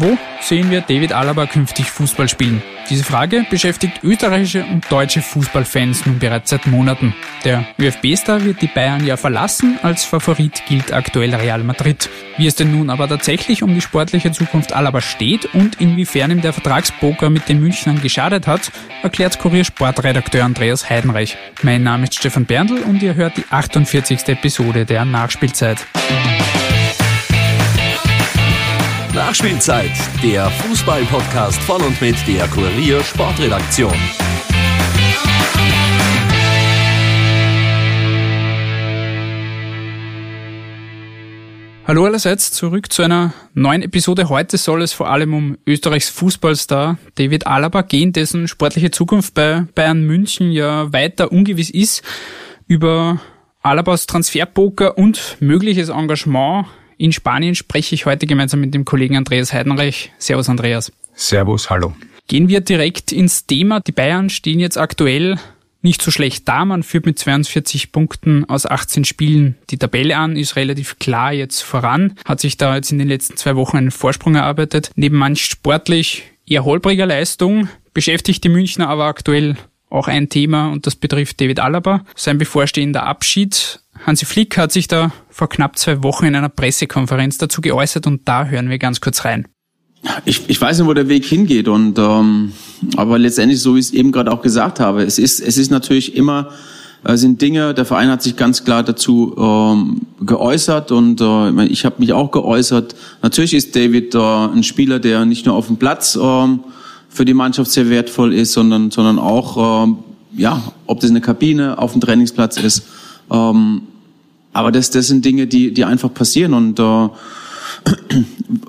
Wo sehen wir David Alaba künftig Fußball spielen? Diese Frage beschäftigt österreichische und deutsche Fußballfans nun bereits seit Monaten. Der ÖFB-Star wird die Bayern ja verlassen, als Favorit gilt aktuell Real Madrid. Wie es denn nun aber tatsächlich um die sportliche Zukunft Alaba steht und inwiefern ihm der Vertragspoker mit den Münchnern geschadet hat, erklärt Kurier Sportredakteur Andreas Heidenreich. Mein Name ist Stefan Berndl und ihr hört die 48. Episode der Nachspielzeit. Nachspielzeit, der Fußball-Podcast von und mit der Kurier Sportredaktion. Hallo allerseits, zurück zu einer neuen Episode. Heute soll es vor allem um Österreichs Fußballstar David Alaba gehen, dessen sportliche Zukunft bei Bayern München ja weiter ungewiss ist. Über Alabas Transferpoker und mögliches Engagement in Spanien spreche ich heute gemeinsam mit dem Kollegen Andreas Heidenreich. Servus Andreas. Servus, hallo. Gehen wir direkt ins Thema. Die Bayern stehen jetzt aktuell nicht so schlecht da. Man führt mit 42 Punkten aus 18 Spielen die Tabelle an, ist relativ klar jetzt voran, hat sich da jetzt in den letzten zwei Wochen einen Vorsprung erarbeitet. Neben manch sportlich eher holpriger Leistung beschäftigt die Münchner aber aktuell auch ein Thema und das betrifft David Alaba. Sein bevorstehender Abschied Hansi Flick hat sich da vor knapp zwei Wochen in einer Pressekonferenz dazu geäußert und da hören wir ganz kurz rein. Ich, ich weiß nicht, wo der Weg hingeht und ähm, aber letztendlich, so wie ich es eben gerade auch gesagt habe, es ist es ist natürlich immer äh, sind Dinge. Der Verein hat sich ganz klar dazu ähm, geäußert und äh, ich habe mich auch geäußert. Natürlich ist David äh, ein Spieler, der nicht nur auf dem Platz ähm, für die Mannschaft sehr wertvoll ist, sondern sondern auch ähm, ja, ob das eine Kabine auf dem Trainingsplatz ist. Ähm, aber das, das sind Dinge, die, die einfach passieren und äh,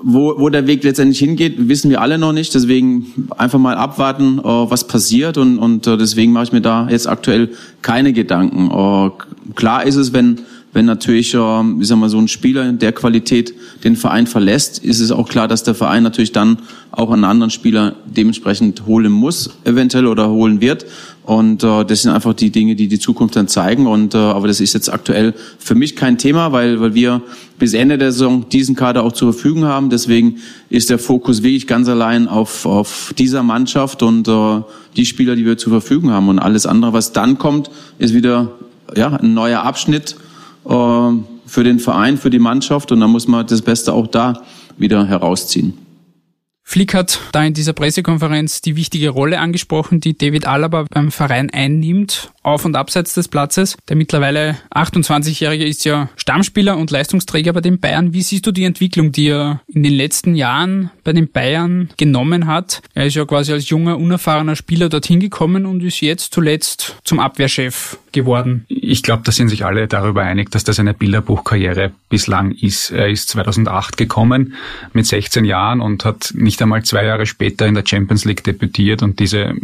wo, wo der Weg letztendlich hingeht, wissen wir alle noch nicht. Deswegen einfach mal abwarten, äh, was passiert und, und äh, deswegen mache ich mir da jetzt aktuell keine Gedanken. Äh, klar ist es, wenn wenn natürlich, äh, ich sag mal, so ein Spieler in der Qualität den Verein verlässt, ist es auch klar, dass der Verein natürlich dann auch einen anderen Spieler dementsprechend holen muss, eventuell oder holen wird. Und äh, das sind einfach die Dinge, die die Zukunft dann zeigen. Und äh, aber das ist jetzt aktuell für mich kein Thema, weil weil wir bis Ende der Saison diesen Kader auch zur Verfügung haben. Deswegen ist der Fokus wirklich ganz allein auf auf dieser Mannschaft und äh, die Spieler, die wir zur Verfügung haben. Und alles andere, was dann kommt, ist wieder ja ein neuer Abschnitt äh, für den Verein, für die Mannschaft. Und da muss man das Beste auch da wieder herausziehen. Flick hat da in dieser Pressekonferenz die wichtige Rolle angesprochen, die David Alaba beim Verein einnimmt, auf und abseits des Platzes. Der mittlerweile 28-Jährige ist ja Stammspieler und Leistungsträger bei den Bayern. Wie siehst du die Entwicklung, die er in den letzten Jahren bei den Bayern genommen hat? Er ist ja quasi als junger, unerfahrener Spieler dorthin gekommen und ist jetzt zuletzt zum Abwehrchef geworden. Ich glaube, da sind sich alle darüber einig, dass das eine Bilderbuchkarriere bislang ist. Er ist 2008 gekommen mit 16 Jahren und hat nicht einmal zwei Jahre später in der Champions League debütiert und diese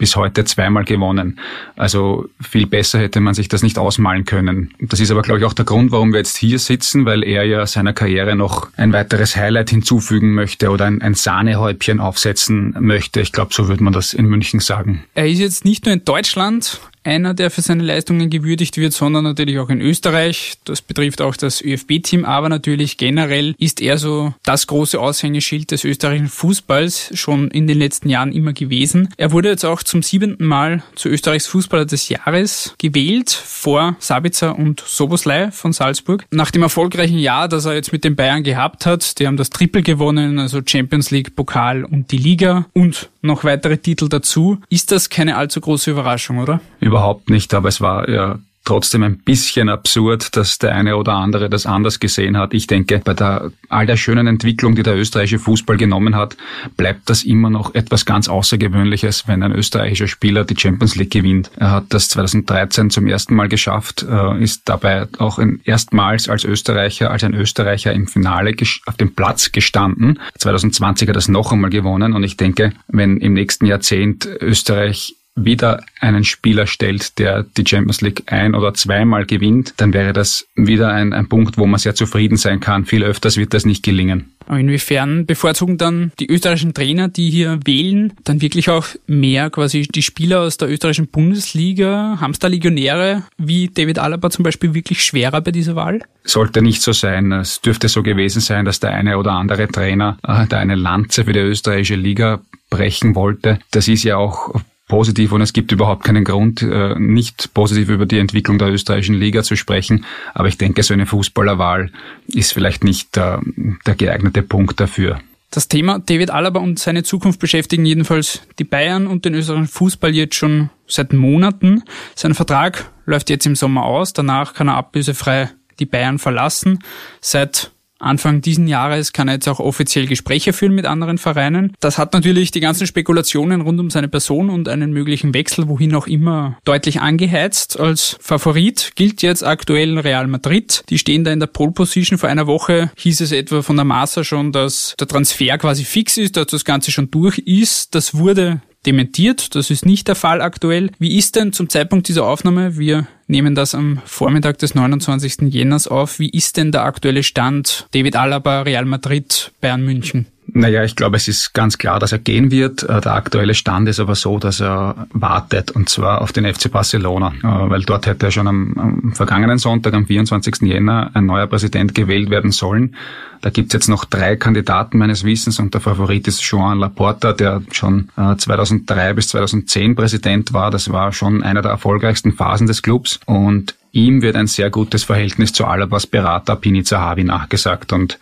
bis heute zweimal gewonnen. Also viel besser hätte man sich das nicht ausmalen können. Das ist aber, glaube ich, auch der Grund, warum wir jetzt hier sitzen, weil er ja seiner Karriere noch ein weiteres Highlight hinzufügen möchte oder ein, ein Sahnehäubchen aufsetzen möchte. Ich glaube, so würde man das in München sagen. Er ist jetzt nicht nur in Deutschland einer, der für seine Leistungen gewürdigt wird, sondern natürlich auch in Österreich. Das betrifft auch das ÖFB-Team, aber natürlich generell ist er so das große Aushängeschild des österreichischen Fußballs schon in den letzten Jahren immer gewesen. Er wurde jetzt auch zum siebenten Mal zu Österreichs Fußballer des Jahres gewählt, vor Sabitzer und Soboslai von Salzburg. Nach dem erfolgreichen Jahr, das er jetzt mit den Bayern gehabt hat, die haben das Triple gewonnen, also Champions League, Pokal und die Liga und noch weitere Titel dazu. Ist das keine allzu große Überraschung, oder? Überhaupt nicht, aber es war ja trotzdem ein bisschen absurd, dass der eine oder andere das anders gesehen hat. Ich denke, bei der, all der schönen Entwicklung, die der österreichische Fußball genommen hat, bleibt das immer noch etwas ganz Außergewöhnliches, wenn ein österreichischer Spieler die Champions League gewinnt. Er hat das 2013 zum ersten Mal geschafft, äh, ist dabei auch erstmals als Österreicher, als ein Österreicher im Finale auf dem Platz gestanden. 2020 hat er das noch einmal gewonnen und ich denke, wenn im nächsten Jahrzehnt Österreich wieder einen Spieler stellt, der die Champions League ein- oder zweimal gewinnt, dann wäre das wieder ein, ein Punkt, wo man sehr zufrieden sein kann. Viel öfters wird das nicht gelingen. Inwiefern bevorzugen dann die österreichischen Trainer, die hier wählen, dann wirklich auch mehr quasi die Spieler aus der österreichischen Bundesliga? Haben es da Legionäre wie David Alaba zum Beispiel wirklich schwerer bei dieser Wahl? Sollte nicht so sein. Es dürfte so gewesen sein, dass der eine oder andere Trainer äh, da eine Lanze für die österreichische Liga brechen wollte. Das ist ja auch positiv und es gibt überhaupt keinen Grund, äh, nicht positiv über die Entwicklung der österreichischen Liga zu sprechen. Aber ich denke, so eine Fußballerwahl ist vielleicht nicht der, der geeignete Punkt dafür. Das Thema David Alaba und seine Zukunft beschäftigen jedenfalls die Bayern und den österreichischen Fußball jetzt schon seit Monaten. Sein Vertrag läuft jetzt im Sommer aus. Danach kann er ablösefrei die Bayern verlassen. Seit Anfang diesen Jahres kann er jetzt auch offiziell Gespräche führen mit anderen Vereinen. Das hat natürlich die ganzen Spekulationen rund um seine Person und einen möglichen Wechsel, wohin auch immer, deutlich angeheizt. Als Favorit gilt jetzt aktuell Real Madrid. Die stehen da in der Pole Position. Vor einer Woche hieß es etwa von der Massa schon, dass der Transfer quasi fix ist, dass das Ganze schon durch ist. Das wurde dementiert. Das ist nicht der Fall aktuell. Wie ist denn zum Zeitpunkt dieser Aufnahme, wir nehmen das am Vormittag des 29. Jänners auf, wie ist denn der aktuelle Stand David Alaba, Real Madrid, Bayern München? Naja, ich glaube, es ist ganz klar, dass er gehen wird. Äh, der aktuelle Stand ist aber so, dass er wartet und zwar auf den FC Barcelona, äh, weil dort hätte er schon am, am vergangenen Sonntag, am 24. Jänner, ein neuer Präsident gewählt werden sollen. Da gibt's jetzt noch drei Kandidaten meines Wissens und der Favorit ist Joan Laporta, der schon 2003 äh, bis 2010 Präsident war. Das war schon einer der erfolgreichsten Phasen des Clubs und ihm wird ein sehr gutes Verhältnis zu Alabas Berater Pini Zahavi nachgesagt und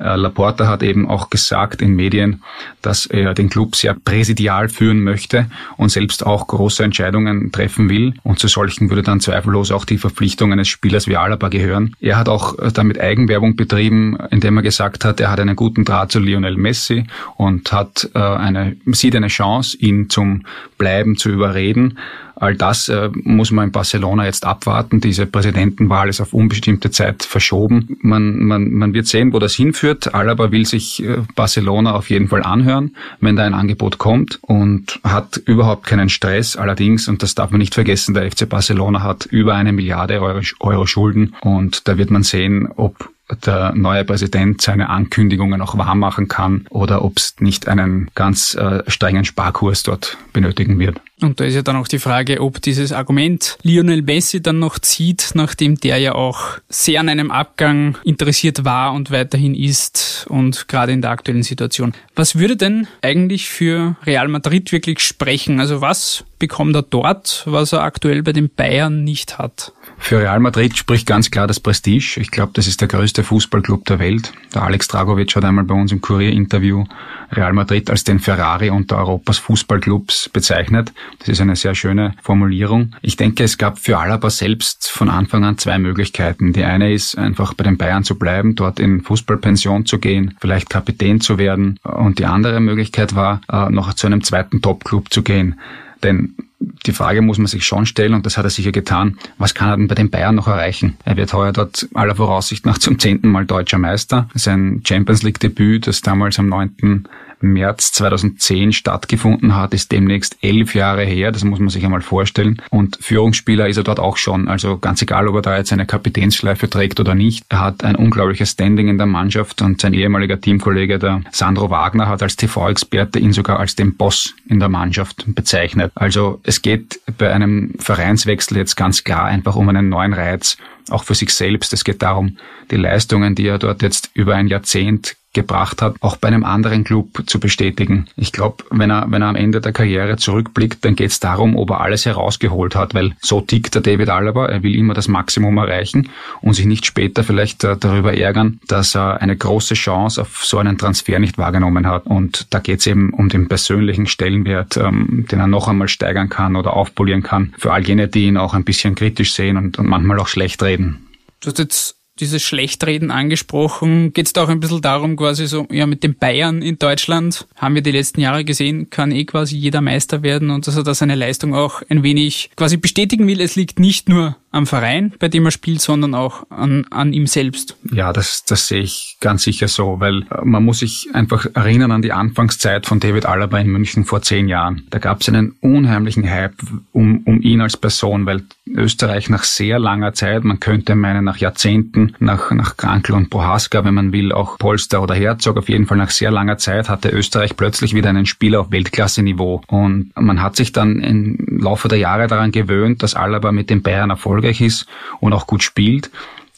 äh, Laporta hat eben auch gesagt in Medien, dass er den Club sehr präsidial führen möchte und selbst auch große Entscheidungen treffen will. Und zu solchen würde dann zweifellos auch die Verpflichtung eines Spielers wie Alaba gehören. Er hat auch äh, damit Eigenwerbung betrieben, indem er gesagt hat, er hat einen guten Draht zu Lionel Messi und hat äh, eine, sieht eine Chance, ihn zum Bleiben zu überreden. All das äh, muss man in Barcelona jetzt abwarten. Diese Präsidentenwahl ist auf unbestimmte Zeit verschoben. Man, man, man wird sehen, wo das hinführt. Alaba will sich äh, Barcelona auf jeden Fall anhören, wenn da ein Angebot kommt und hat überhaupt keinen Stress. Allerdings, und das darf man nicht vergessen, der FC Barcelona hat über eine Milliarde Euro, Euro Schulden und da wird man sehen, ob der neue Präsident seine Ankündigungen auch wahr machen kann oder ob es nicht einen ganz äh, strengen Sparkurs dort benötigen wird. Und da ist ja dann auch die Frage, ob dieses Argument Lionel Messi dann noch zieht, nachdem der ja auch sehr an einem Abgang interessiert war und weiterhin ist und gerade in der aktuellen Situation. Was würde denn eigentlich für Real Madrid wirklich sprechen? Also was bekommt er dort, was er aktuell bei den Bayern nicht hat? Für Real Madrid spricht ganz klar das Prestige. Ich glaube, das ist der größte Fußballclub der Welt. Der Alex Dragovic hat einmal bei uns im Kurier-Interview Real Madrid als den Ferrari unter Europas Fußballclubs bezeichnet. Das ist eine sehr schöne Formulierung. Ich denke, es gab für Alaba selbst von Anfang an zwei Möglichkeiten. Die eine ist einfach bei den Bayern zu bleiben, dort in Fußballpension zu gehen, vielleicht Kapitän zu werden. Und die andere Möglichkeit war, äh, noch zu einem zweiten Topclub zu gehen. Denn die Frage muss man sich schon stellen, und das hat er sicher getan, was kann er denn bei den Bayern noch erreichen? Er wird heuer dort aller Voraussicht nach zum zehnten Mal deutscher Meister. Sein Champions League Debüt, das damals am 9. März 2010 stattgefunden hat, ist demnächst elf Jahre her. Das muss man sich einmal vorstellen. Und Führungsspieler ist er dort auch schon. Also ganz egal, ob er da jetzt eine Kapitänsschleife trägt oder nicht. Er hat ein unglaubliches Standing in der Mannschaft und sein ehemaliger Teamkollege, der Sandro Wagner, hat als TV-Experte ihn sogar als den Boss in der Mannschaft bezeichnet. Also es geht bei einem Vereinswechsel jetzt ganz klar einfach um einen neuen Reiz, auch für sich selbst. Es geht darum, die Leistungen, die er dort jetzt über ein Jahrzehnt gebracht hat, auch bei einem anderen Club zu bestätigen. Ich glaube, wenn er, wenn er am Ende der Karriere zurückblickt, dann geht es darum, ob er alles herausgeholt hat, weil so tickt der David Alaba, er will immer das Maximum erreichen und sich nicht später vielleicht äh, darüber ärgern, dass er eine große Chance auf so einen Transfer nicht wahrgenommen hat. Und da geht es eben um den persönlichen Stellenwert, ähm, den er noch einmal steigern kann oder aufpolieren kann, für all jene, die ihn auch ein bisschen kritisch sehen und, und manchmal auch schlecht reden. Du hast jetzt dieses Schlechtreden angesprochen. Geht es da auch ein bisschen darum, quasi so, ja, mit den Bayern in Deutschland haben wir die letzten Jahre gesehen, kann eh quasi jeder Meister werden und dass er da seine Leistung auch ein wenig quasi bestätigen will. Es liegt nicht nur am Verein, bei dem er spielt, sondern auch an, an ihm selbst. Ja, das, das sehe ich ganz sicher so, weil äh, man muss sich einfach erinnern an die Anfangszeit von David Alaba in München vor zehn Jahren. Da gab es einen unheimlichen Hype um, um ihn als Person, weil Österreich nach sehr langer Zeit, man könnte meinen nach Jahrzehnten, nach, nach Krankel und Prohaska, wenn man will, auch Polster oder Herzog, auf jeden Fall nach sehr langer Zeit hatte Österreich plötzlich wieder einen Spieler auf Weltklasse-Niveau. Und man hat sich dann im Laufe der Jahre daran gewöhnt, dass Alaba mit den Bayern erfolgreich ist und auch gut spielt.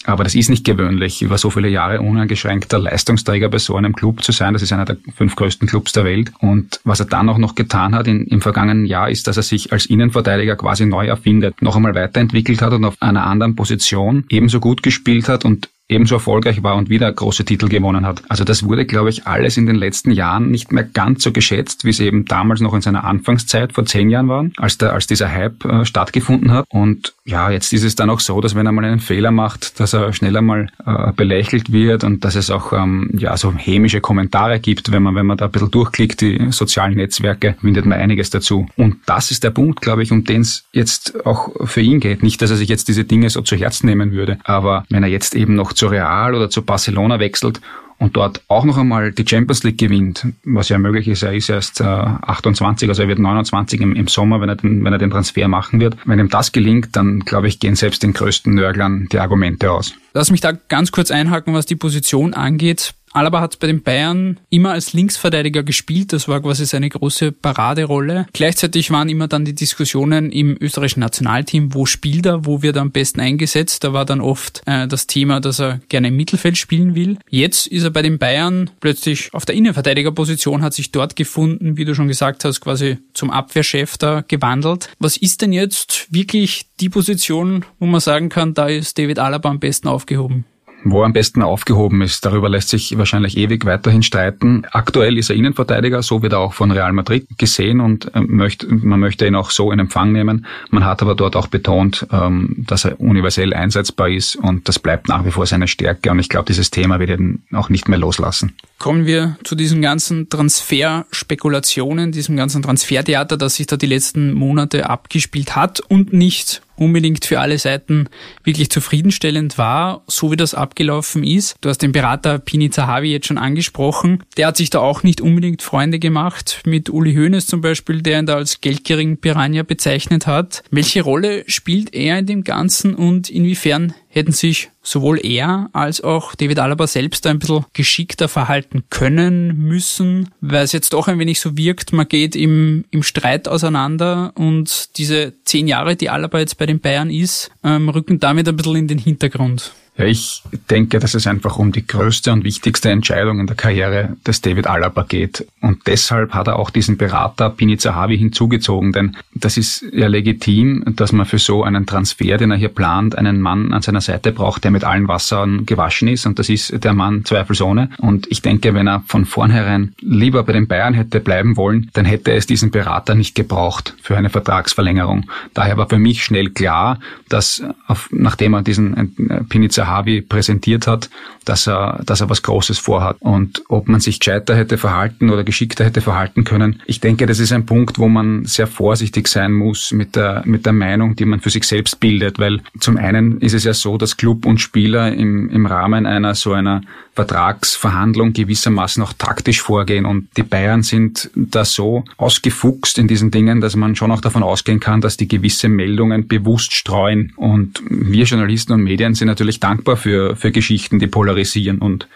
Aber das ist nicht gewöhnlich, über so viele Jahre uneingeschränkter Leistungsträger bei so einem Club zu sein. Das ist einer der fünf größten Clubs der Welt. Und was er dann auch noch getan hat in, im vergangenen Jahr, ist, dass er sich als Innenverteidiger quasi neu erfindet, noch einmal weiterentwickelt hat und auf einer anderen Position ebenso gut gespielt hat und ebenso erfolgreich war und wieder große Titel gewonnen hat. Also das wurde, glaube ich, alles in den letzten Jahren nicht mehr ganz so geschätzt, wie es eben damals noch in seiner Anfangszeit vor zehn Jahren war, als, der, als dieser Hype äh, stattgefunden hat. Und ja, jetzt ist es dann auch so, dass wenn er mal einen Fehler macht, dass er schneller mal äh, belächelt wird und dass es auch ähm, ja so hämische Kommentare gibt, wenn man wenn man da ein bisschen durchklickt, die sozialen Netzwerke, findet man einiges dazu. Und das ist der Punkt, glaube ich, um den es jetzt auch für ihn geht. Nicht, dass er sich jetzt diese Dinge so zu Herzen nehmen würde, aber wenn er jetzt eben noch zu Real oder zu Barcelona wechselt und dort auch noch einmal die Champions League gewinnt, was ja möglich ist, er ist erst äh, 28, also er wird 29 im, im Sommer, wenn er, den, wenn er den Transfer machen wird. Wenn ihm das gelingt, dann glaube ich, gehen selbst den größten Nörglern die Argumente aus. Lass mich da ganz kurz einhaken, was die Position angeht. Alaba hat bei den Bayern immer als Linksverteidiger gespielt. Das war quasi seine große Paraderolle. Gleichzeitig waren immer dann die Diskussionen im österreichischen Nationalteam, wo spielt er, wo wird er am besten eingesetzt. Da war dann oft äh, das Thema, dass er gerne im Mittelfeld spielen will. Jetzt ist er bei den Bayern plötzlich auf der Innenverteidigerposition, hat sich dort gefunden, wie du schon gesagt hast, quasi zum Abwehrchef da gewandelt. Was ist denn jetzt wirklich die Position, wo man sagen kann, da ist David Alaba am besten aufgehoben? Wo er am besten aufgehoben ist, darüber lässt sich wahrscheinlich ewig weiterhin streiten. Aktuell ist er Innenverteidiger, so wird er auch von Real Madrid gesehen und äh, möchte, man möchte ihn auch so in Empfang nehmen. Man hat aber dort auch betont, ähm, dass er universell einsetzbar ist und das bleibt nach wie vor seine Stärke und ich glaube, dieses Thema wird ihn auch nicht mehr loslassen. Kommen wir zu diesen ganzen Transferspekulationen, diesem ganzen Transfertheater, das sich da die letzten Monate abgespielt hat und nicht unbedingt für alle Seiten wirklich zufriedenstellend war, so wie das abgelaufen ist. Du hast den Berater Pini Zahavi jetzt schon angesprochen. Der hat sich da auch nicht unbedingt Freunde gemacht, mit Uli Hoeneß zum Beispiel, der ihn da als geldgierigen Piranha bezeichnet hat. Welche Rolle spielt er in dem Ganzen und inwiefern hätten sich sowohl er als auch David Alaba selbst ein bisschen geschickter verhalten können müssen, weil es jetzt doch ein wenig so wirkt, man geht im, im Streit auseinander und diese zehn Jahre, die Alaba jetzt bei den Bayern ist, ähm, rücken damit ein bisschen in den Hintergrund. Ja, ich denke, dass es einfach um die größte und wichtigste Entscheidung in der Karriere des David Alaba geht. Und deshalb hat er auch diesen Berater Pini Zahavi hinzugezogen, denn das ist ja legitim, dass man für so einen Transfer, den er hier plant, einen Mann an seiner Seite braucht, der mit allen Wassern gewaschen ist. Und das ist der Mann zweifelsohne. Und ich denke, wenn er von vornherein lieber bei den Bayern hätte bleiben wollen, dann hätte es diesen Berater nicht gebraucht für eine Vertragsverlängerung. Daher war für mich schnell klar, dass auf, nachdem er diesen äh, Pini Zahavi präsentiert hat, dass er, dass er was Großes vorhat. Und ob man sich gescheiter hätte verhalten oder geschickter hätte verhalten können, ich denke, das ist ein Punkt, wo man sehr vorsichtig sein muss mit der, mit der Meinung, die man für sich selbst bildet, weil zum einen ist es ja so, dass Club und Spieler im, im Rahmen einer so einer Vertragsverhandlung gewissermaßen auch taktisch vorgehen. Und die Bayern sind da so ausgefuchst in diesen Dingen, dass man schon auch davon ausgehen kann, dass die gewisse Meldungen bewusst streuen. Und wir Journalisten und Medien sind natürlich dankbar für, für Geschichten, die polarisieren und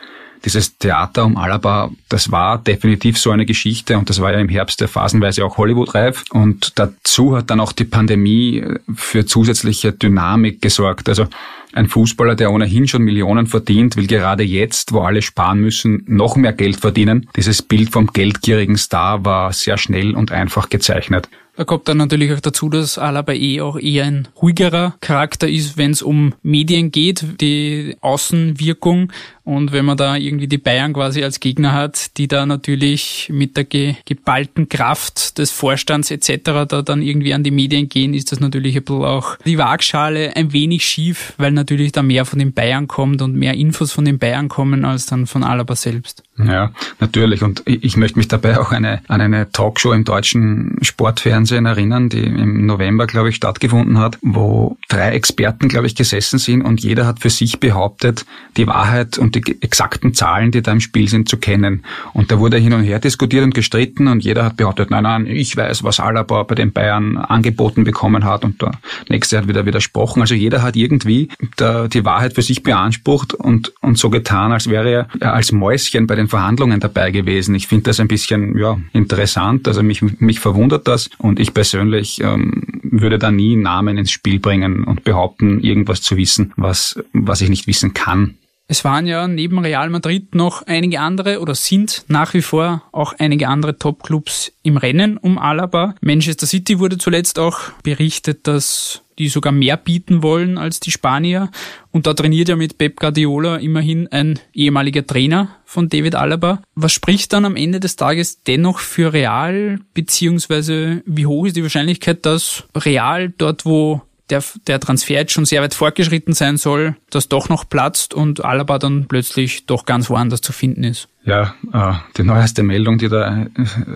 dieses Theater um Alaba, das war definitiv so eine Geschichte und das war ja im Herbst der phasenweise auch Hollywood-reif. Und dazu hat dann auch die Pandemie für zusätzliche Dynamik gesorgt. Also ein Fußballer, der ohnehin schon Millionen verdient, will gerade jetzt, wo alle sparen müssen, noch mehr Geld verdienen. Dieses Bild vom geldgierigen Star war sehr schnell und einfach gezeichnet. Da kommt dann natürlich auch dazu, dass Alaba eh auch eher ein ruhigerer Charakter ist, wenn es um Medien geht, die Außenwirkung. Und wenn man da irgendwie die Bayern quasi als Gegner hat, die da natürlich mit der ge geballten Kraft des Vorstands etc. da dann irgendwie an die Medien gehen, ist das natürlich ein bisschen auch die Waagschale ein wenig schief, weil natürlich da mehr von den Bayern kommt und mehr Infos von den Bayern kommen als dann von Alaba selbst. Ja, natürlich. Und ich möchte mich dabei auch eine, an eine Talkshow im deutschen Sportfernsehen erinnern, die im November, glaube ich, stattgefunden hat, wo drei Experten, glaube ich, gesessen sind und jeder hat für sich behauptet, die Wahrheit und die exakten Zahlen, die da im Spiel sind, zu kennen. Und da wurde hin und her diskutiert und gestritten und jeder hat behauptet, nein, nein, ich weiß, was Alaba bei den Bayern angeboten bekommen hat und der nächste hat wieder widersprochen. Also jeder hat irgendwie da die Wahrheit für sich beansprucht und, und so getan, als wäre er als Mäuschen bei den Verhandlungen dabei gewesen. Ich finde das ein bisschen ja, interessant, also mich, mich verwundert das und ich persönlich ähm, würde da nie Namen ins Spiel bringen und behaupten, irgendwas zu wissen, was, was ich nicht wissen kann. Es waren ja neben Real Madrid noch einige andere oder sind nach wie vor auch einige andere Top-Clubs im Rennen um Alaba. Manchester City wurde zuletzt auch berichtet, dass die sogar mehr bieten wollen als die Spanier. Und da trainiert ja mit Pep Guardiola immerhin ein ehemaliger Trainer von David Alaba. Was spricht dann am Ende des Tages dennoch für Real, beziehungsweise wie hoch ist die Wahrscheinlichkeit, dass Real dort, wo der, der Transfer jetzt schon sehr weit fortgeschritten sein soll, das doch noch platzt und Alaba dann plötzlich doch ganz woanders zu finden ist. Ja, äh, die neueste Meldung, die da äh,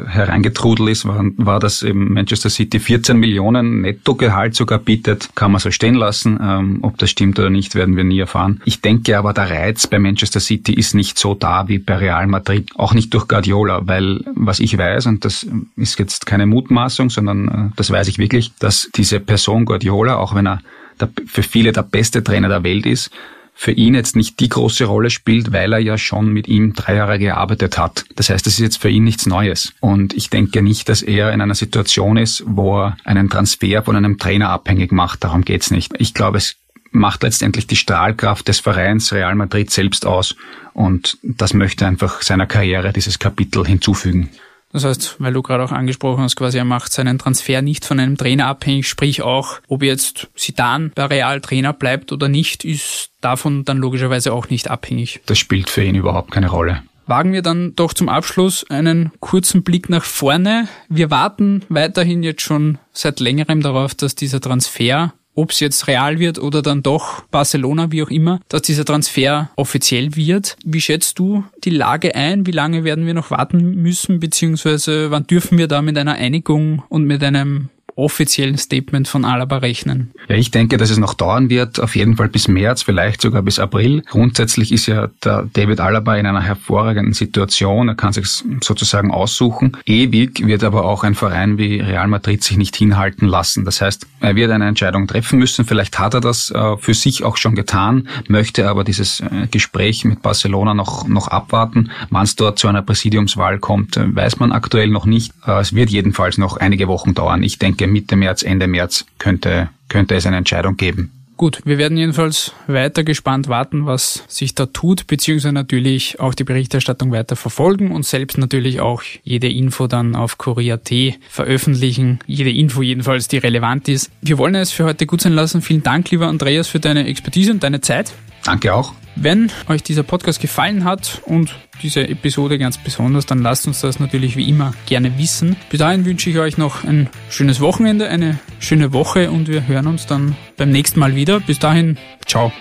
hereingetrudelt ist, war, war, dass eben Manchester City 14 Millionen Nettogehalt sogar bietet. Kann man so stehen lassen. Ähm, ob das stimmt oder nicht, werden wir nie erfahren. Ich denke aber, der Reiz bei Manchester City ist nicht so da wie bei Real Madrid. Auch nicht durch Guardiola, weil was ich weiß, und das ist jetzt keine Mutmaßung, sondern äh, das weiß ich wirklich, dass diese Person Guardiola, auch wenn er für viele der beste Trainer der Welt ist, für ihn jetzt nicht die große Rolle spielt, weil er ja schon mit ihm drei Jahre gearbeitet hat. Das heißt, es ist jetzt für ihn nichts Neues. Und ich denke nicht, dass er in einer Situation ist, wo er einen Transfer von einem Trainer abhängig macht. Darum geht's nicht. Ich glaube, es macht letztendlich die Strahlkraft des Vereins Real Madrid selbst aus. Und das möchte einfach seiner Karriere dieses Kapitel hinzufügen. Das heißt, weil du gerade auch angesprochen hast, quasi er macht seinen Transfer nicht von einem Trainer abhängig, sprich auch, ob jetzt Sidan bei Real Trainer bleibt oder nicht, ist davon dann logischerweise auch nicht abhängig. Das spielt für ihn überhaupt keine Rolle. Wagen wir dann doch zum Abschluss einen kurzen Blick nach vorne. Wir warten weiterhin jetzt schon seit längerem darauf, dass dieser Transfer ob es jetzt real wird oder dann doch Barcelona, wie auch immer, dass dieser Transfer offiziell wird. Wie schätzt du die Lage ein? Wie lange werden wir noch warten müssen, beziehungsweise wann dürfen wir da mit einer Einigung und mit einem offiziellen Statement von Alaba rechnen? Ja, ich denke, dass es noch dauern wird, auf jeden Fall bis März, vielleicht sogar bis April. Grundsätzlich ist ja der David Alaba in einer hervorragenden Situation. Er kann sich sozusagen aussuchen. Ewig wird aber auch ein Verein wie Real Madrid sich nicht hinhalten lassen. Das heißt, er wird eine Entscheidung treffen müssen. Vielleicht hat er das äh, für sich auch schon getan, möchte aber dieses äh, Gespräch mit Barcelona noch, noch abwarten. Wann es dort zu einer Präsidiumswahl kommt, äh, weiß man aktuell noch nicht. Es wird jedenfalls noch einige Wochen dauern. Ich denke, Mitte März, Ende März könnte, könnte es eine Entscheidung geben. Gut, wir werden jedenfalls weiter gespannt warten, was sich da tut, beziehungsweise natürlich auch die Berichterstattung weiter verfolgen und selbst natürlich auch jede Info dann auf Korea.at veröffentlichen. Jede Info jedenfalls, die relevant ist. Wir wollen es für heute gut sein lassen. Vielen Dank, lieber Andreas, für deine Expertise und deine Zeit. Danke auch. Wenn euch dieser Podcast gefallen hat und diese Episode ganz besonders, dann lasst uns das natürlich wie immer gerne wissen. Bis dahin wünsche ich euch noch ein schönes Wochenende, eine schöne Woche und wir hören uns dann beim nächsten Mal wieder. Bis dahin, ciao.